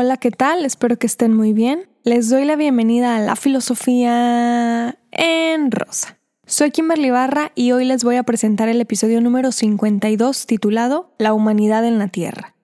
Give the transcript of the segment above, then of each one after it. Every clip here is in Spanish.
Hola, ¿qué tal? Espero que estén muy bien. Les doy la bienvenida a la filosofía en rosa. Soy Kimberly Barra y hoy les voy a presentar el episodio número 52 titulado La humanidad en la Tierra.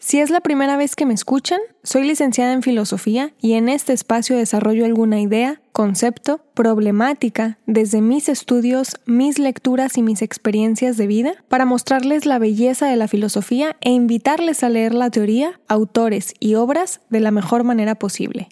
Si es la primera vez que me escuchan, soy licenciada en filosofía y en este espacio desarrollo alguna idea, concepto, problemática, desde mis estudios, mis lecturas y mis experiencias de vida, para mostrarles la belleza de la filosofía e invitarles a leer la teoría, autores y obras de la mejor manera posible.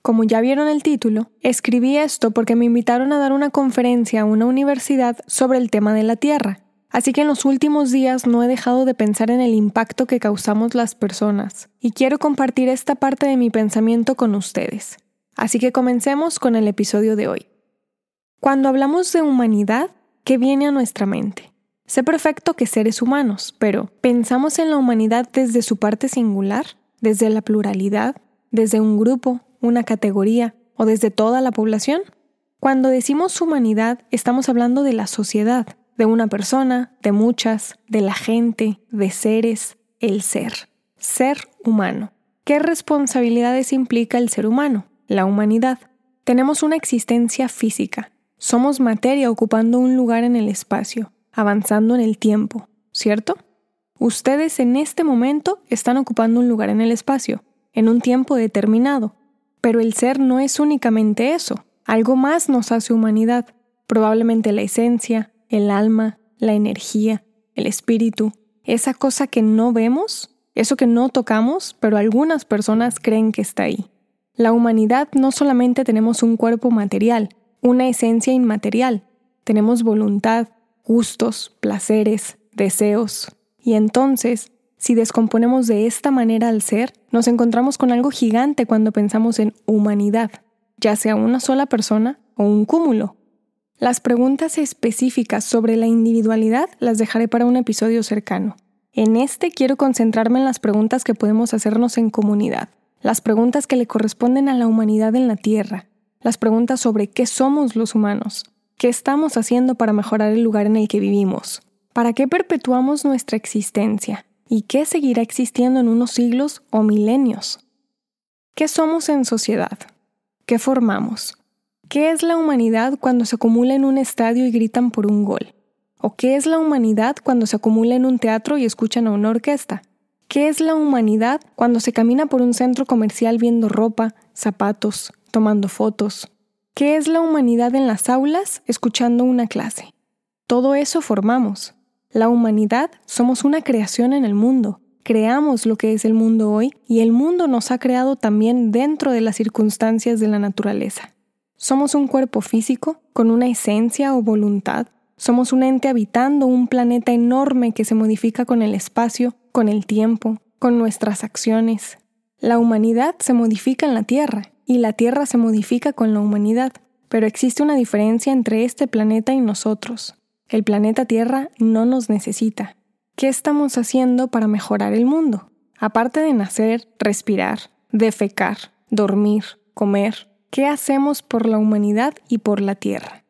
Como ya vieron el título, escribí esto porque me invitaron a dar una conferencia a una universidad sobre el tema de la Tierra, Así que en los últimos días no he dejado de pensar en el impacto que causamos las personas, y quiero compartir esta parte de mi pensamiento con ustedes. Así que comencemos con el episodio de hoy. Cuando hablamos de humanidad, ¿qué viene a nuestra mente? Sé perfecto que seres humanos, pero ¿pensamos en la humanidad desde su parte singular, desde la pluralidad, desde un grupo, una categoría o desde toda la población? Cuando decimos humanidad, estamos hablando de la sociedad, de una persona, de muchas, de la gente, de seres, el ser, ser humano. ¿Qué responsabilidades implica el ser humano, la humanidad? Tenemos una existencia física, somos materia ocupando un lugar en el espacio, avanzando en el tiempo, ¿cierto? Ustedes en este momento están ocupando un lugar en el espacio, en un tiempo determinado, pero el ser no es únicamente eso, algo más nos hace humanidad, probablemente la esencia, el alma, la energía, el espíritu, esa cosa que no vemos, eso que no tocamos, pero algunas personas creen que está ahí. La humanidad no solamente tenemos un cuerpo material, una esencia inmaterial, tenemos voluntad, gustos, placeres, deseos. Y entonces, si descomponemos de esta manera al ser, nos encontramos con algo gigante cuando pensamos en humanidad, ya sea una sola persona o un cúmulo. Las preguntas específicas sobre la individualidad las dejaré para un episodio cercano. En este quiero concentrarme en las preguntas que podemos hacernos en comunidad, las preguntas que le corresponden a la humanidad en la Tierra, las preguntas sobre qué somos los humanos, qué estamos haciendo para mejorar el lugar en el que vivimos, para qué perpetuamos nuestra existencia y qué seguirá existiendo en unos siglos o milenios. ¿Qué somos en sociedad? ¿Qué formamos? ¿Qué es la humanidad cuando se acumula en un estadio y gritan por un gol? ¿O qué es la humanidad cuando se acumula en un teatro y escuchan a una orquesta? ¿Qué es la humanidad cuando se camina por un centro comercial viendo ropa, zapatos, tomando fotos? ¿Qué es la humanidad en las aulas escuchando una clase? Todo eso formamos. La humanidad somos una creación en el mundo. Creamos lo que es el mundo hoy y el mundo nos ha creado también dentro de las circunstancias de la naturaleza. Somos un cuerpo físico con una esencia o voluntad. Somos un ente habitando un planeta enorme que se modifica con el espacio, con el tiempo, con nuestras acciones. La humanidad se modifica en la Tierra y la Tierra se modifica con la humanidad, pero existe una diferencia entre este planeta y nosotros. El planeta Tierra no nos necesita. ¿Qué estamos haciendo para mejorar el mundo? Aparte de nacer, respirar, defecar, dormir, comer, ¿Qué hacemos por la humanidad y por la Tierra?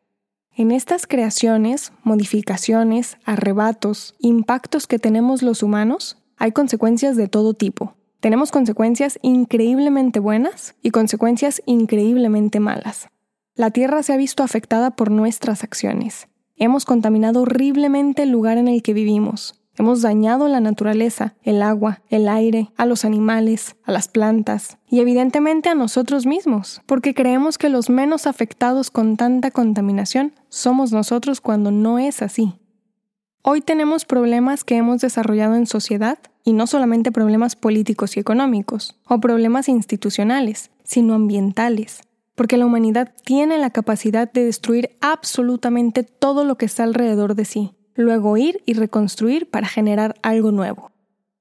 En estas creaciones, modificaciones, arrebatos, impactos que tenemos los humanos, hay consecuencias de todo tipo. Tenemos consecuencias increíblemente buenas y consecuencias increíblemente malas. La Tierra se ha visto afectada por nuestras acciones. Hemos contaminado horriblemente el lugar en el que vivimos. Hemos dañado la naturaleza, el agua, el aire, a los animales, a las plantas y evidentemente a nosotros mismos, porque creemos que los menos afectados con tanta contaminación somos nosotros cuando no es así. Hoy tenemos problemas que hemos desarrollado en sociedad, y no solamente problemas políticos y económicos, o problemas institucionales, sino ambientales, porque la humanidad tiene la capacidad de destruir absolutamente todo lo que está alrededor de sí, luego ir y reconstruir para generar algo nuevo.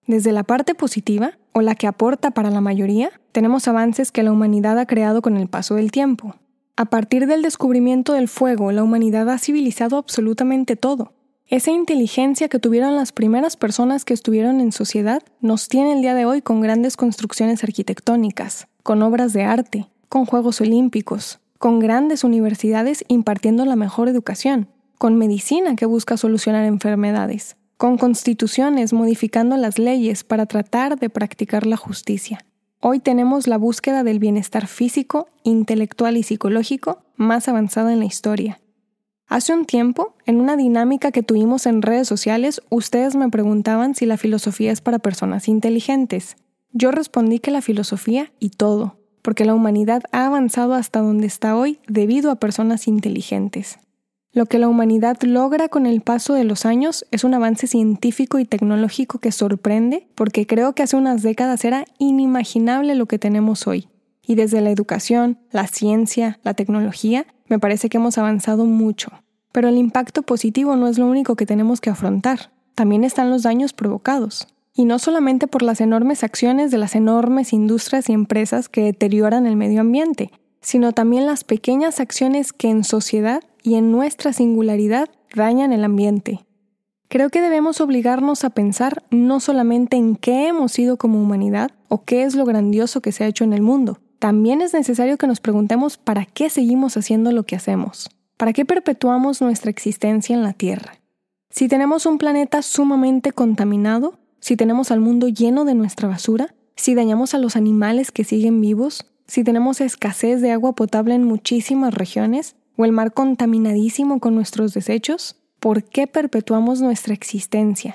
Desde la parte positiva, o la que aporta para la mayoría, tenemos avances que la humanidad ha creado con el paso del tiempo. A partir del descubrimiento del fuego, la humanidad ha civilizado absolutamente todo. Esa inteligencia que tuvieron las primeras personas que estuvieron en sociedad nos tiene el día de hoy con grandes construcciones arquitectónicas, con obras de arte, con Juegos Olímpicos, con grandes universidades impartiendo la mejor educación, con medicina que busca solucionar enfermedades, con constituciones modificando las leyes para tratar de practicar la justicia. Hoy tenemos la búsqueda del bienestar físico, intelectual y psicológico más avanzada en la historia. Hace un tiempo, en una dinámica que tuvimos en redes sociales, ustedes me preguntaban si la filosofía es para personas inteligentes. Yo respondí que la filosofía y todo, porque la humanidad ha avanzado hasta donde está hoy debido a personas inteligentes. Lo que la humanidad logra con el paso de los años es un avance científico y tecnológico que sorprende, porque creo que hace unas décadas era inimaginable lo que tenemos hoy. Y desde la educación, la ciencia, la tecnología, me parece que hemos avanzado mucho. Pero el impacto positivo no es lo único que tenemos que afrontar. También están los daños provocados. Y no solamente por las enormes acciones de las enormes industrias y empresas que deterioran el medio ambiente, sino también las pequeñas acciones que en sociedad y en nuestra singularidad dañan el ambiente. Creo que debemos obligarnos a pensar no solamente en qué hemos sido como humanidad o qué es lo grandioso que se ha hecho en el mundo, también es necesario que nos preguntemos para qué seguimos haciendo lo que hacemos, para qué perpetuamos nuestra existencia en la Tierra. Si tenemos un planeta sumamente contaminado, si tenemos al mundo lleno de nuestra basura, si dañamos a los animales que siguen vivos, si tenemos escasez de agua potable en muchísimas regiones, o el mar contaminadísimo con nuestros desechos, ¿por qué perpetuamos nuestra existencia?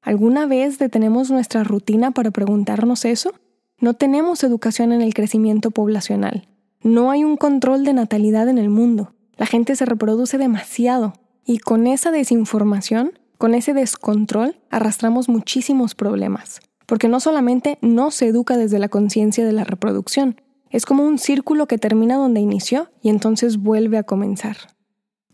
¿Alguna vez detenemos nuestra rutina para preguntarnos eso? No tenemos educación en el crecimiento poblacional. No hay un control de natalidad en el mundo. La gente se reproduce demasiado. Y con esa desinformación, con ese descontrol, arrastramos muchísimos problemas. Porque no solamente no se educa desde la conciencia de la reproducción, es como un círculo que termina donde inició y entonces vuelve a comenzar.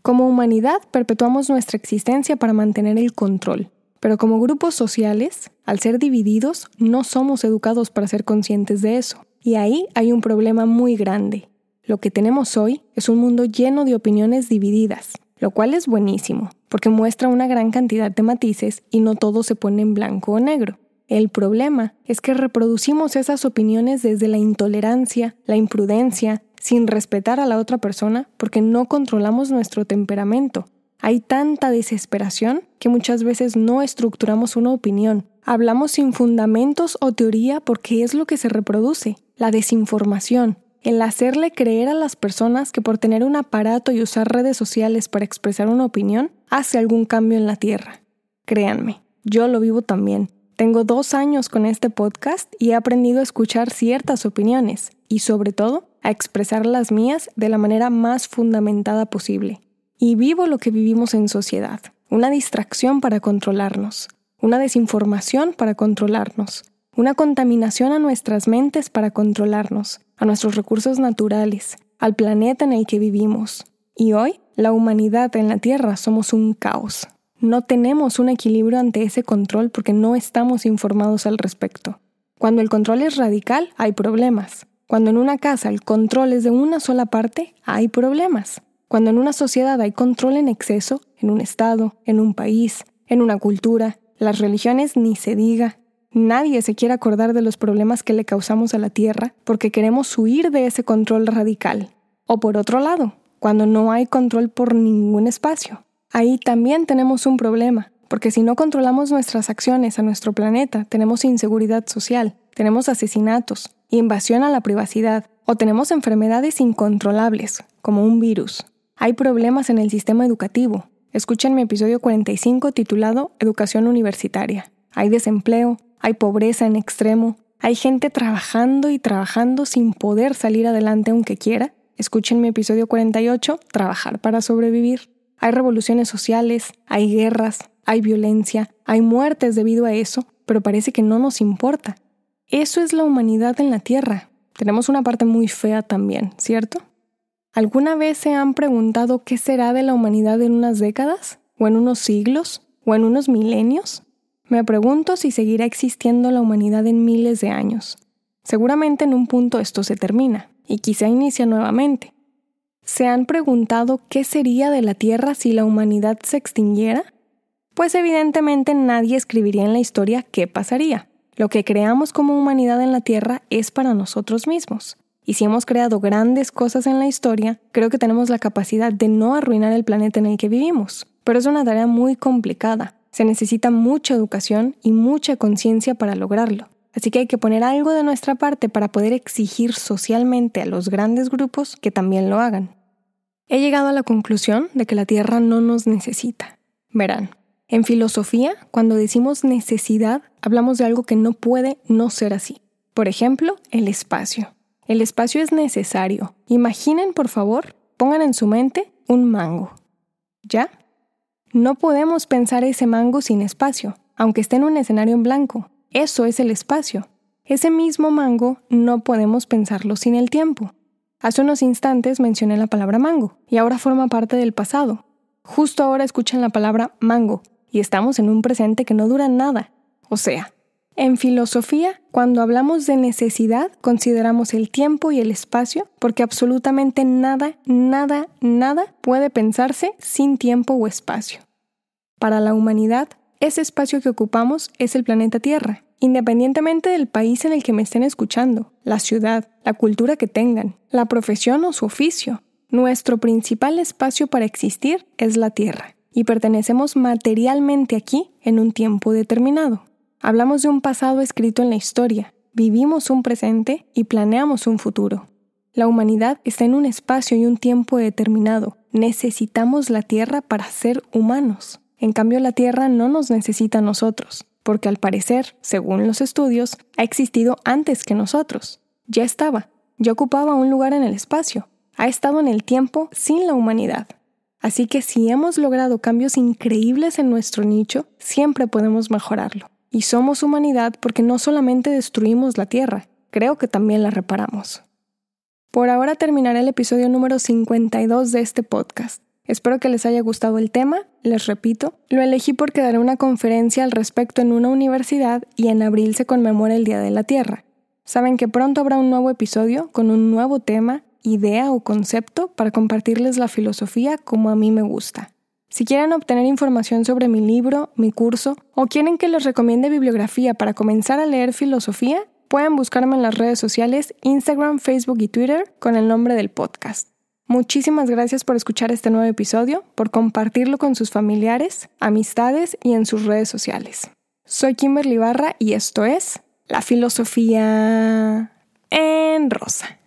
Como humanidad perpetuamos nuestra existencia para mantener el control, pero como grupos sociales, al ser divididos, no somos educados para ser conscientes de eso. Y ahí hay un problema muy grande. Lo que tenemos hoy es un mundo lleno de opiniones divididas, lo cual es buenísimo, porque muestra una gran cantidad de matices y no todo se pone en blanco o negro. El problema es que reproducimos esas opiniones desde la intolerancia, la imprudencia, sin respetar a la otra persona porque no controlamos nuestro temperamento, hay tanta desesperación que muchas veces no estructuramos una opinión. Hablamos sin fundamentos o teoría porque es lo que se reproduce, la desinformación, el hacerle creer a las personas que por tener un aparato y usar redes sociales para expresar una opinión hace algún cambio en la Tierra. Créanme, yo lo vivo también. Tengo dos años con este podcast y he aprendido a escuchar ciertas opiniones y sobre todo a expresar las mías de la manera más fundamentada posible y vivo lo que vivimos en sociedad, una distracción para controlarnos, una desinformación para controlarnos, una contaminación a nuestras mentes para controlarnos, a nuestros recursos naturales, al planeta en el que vivimos. Y hoy, la humanidad en la Tierra somos un caos. No tenemos un equilibrio ante ese control porque no estamos informados al respecto. Cuando el control es radical, hay problemas. Cuando en una casa el control es de una sola parte, hay problemas. Cuando en una sociedad hay control en exceso, en un Estado, en un país, en una cultura, las religiones ni se diga. Nadie se quiere acordar de los problemas que le causamos a la Tierra porque queremos huir de ese control radical. O por otro lado, cuando no hay control por ningún espacio. Ahí también tenemos un problema, porque si no controlamos nuestras acciones a nuestro planeta, tenemos inseguridad social, tenemos asesinatos, invasión a la privacidad, o tenemos enfermedades incontrolables, como un virus. Hay problemas en el sistema educativo. Escuchen mi episodio 45 titulado Educación Universitaria. Hay desempleo, hay pobreza en extremo, hay gente trabajando y trabajando sin poder salir adelante aunque quiera. Escuchen mi episodio 48, Trabajar para sobrevivir. Hay revoluciones sociales, hay guerras, hay violencia, hay muertes debido a eso, pero parece que no nos importa. Eso es la humanidad en la Tierra. Tenemos una parte muy fea también, ¿cierto? ¿Alguna vez se han preguntado qué será de la humanidad en unas décadas? ¿O en unos siglos? ¿O en unos milenios? Me pregunto si seguirá existiendo la humanidad en miles de años. Seguramente en un punto esto se termina, y quizá inicia nuevamente. ¿Se han preguntado qué sería de la Tierra si la humanidad se extinguiera? Pues evidentemente nadie escribiría en la historia qué pasaría. Lo que creamos como humanidad en la Tierra es para nosotros mismos. Y si hemos creado grandes cosas en la historia, creo que tenemos la capacidad de no arruinar el planeta en el que vivimos. Pero es una tarea muy complicada. Se necesita mucha educación y mucha conciencia para lograrlo. Así que hay que poner algo de nuestra parte para poder exigir socialmente a los grandes grupos que también lo hagan. He llegado a la conclusión de que la Tierra no nos necesita. Verán, en filosofía, cuando decimos necesidad, hablamos de algo que no puede no ser así. Por ejemplo, el espacio. El espacio es necesario. Imaginen, por favor, pongan en su mente un mango. ¿Ya? No podemos pensar ese mango sin espacio, aunque esté en un escenario en blanco. Eso es el espacio. Ese mismo mango no podemos pensarlo sin el tiempo. Hace unos instantes mencioné la palabra mango y ahora forma parte del pasado. Justo ahora escuchan la palabra mango y estamos en un presente que no dura nada. O sea, en filosofía, cuando hablamos de necesidad, consideramos el tiempo y el espacio porque absolutamente nada, nada, nada puede pensarse sin tiempo o espacio. Para la humanidad, ese espacio que ocupamos es el planeta Tierra, independientemente del país en el que me estén escuchando, la ciudad, la cultura que tengan, la profesión o su oficio. Nuestro principal espacio para existir es la Tierra, y pertenecemos materialmente aquí en un tiempo determinado. Hablamos de un pasado escrito en la historia, vivimos un presente y planeamos un futuro. La humanidad está en un espacio y un tiempo determinado. Necesitamos la Tierra para ser humanos. En cambio, la Tierra no nos necesita a nosotros, porque al parecer, según los estudios, ha existido antes que nosotros. Ya estaba, ya ocupaba un lugar en el espacio, ha estado en el tiempo sin la humanidad. Así que si hemos logrado cambios increíbles en nuestro nicho, siempre podemos mejorarlo. Y somos humanidad porque no solamente destruimos la Tierra, creo que también la reparamos. Por ahora terminaré el episodio número 52 de este podcast. Espero que les haya gustado el tema, les repito, lo elegí porque daré una conferencia al respecto en una universidad y en abril se conmemora el Día de la Tierra. Saben que pronto habrá un nuevo episodio con un nuevo tema, idea o concepto para compartirles la filosofía como a mí me gusta. Si quieren obtener información sobre mi libro, mi curso o quieren que les recomiende bibliografía para comenzar a leer filosofía, pueden buscarme en las redes sociales Instagram, Facebook y Twitter con el nombre del podcast. Muchísimas gracias por escuchar este nuevo episodio, por compartirlo con sus familiares, amistades y en sus redes sociales. Soy Kimberly Barra y esto es La Filosofía en Rosa.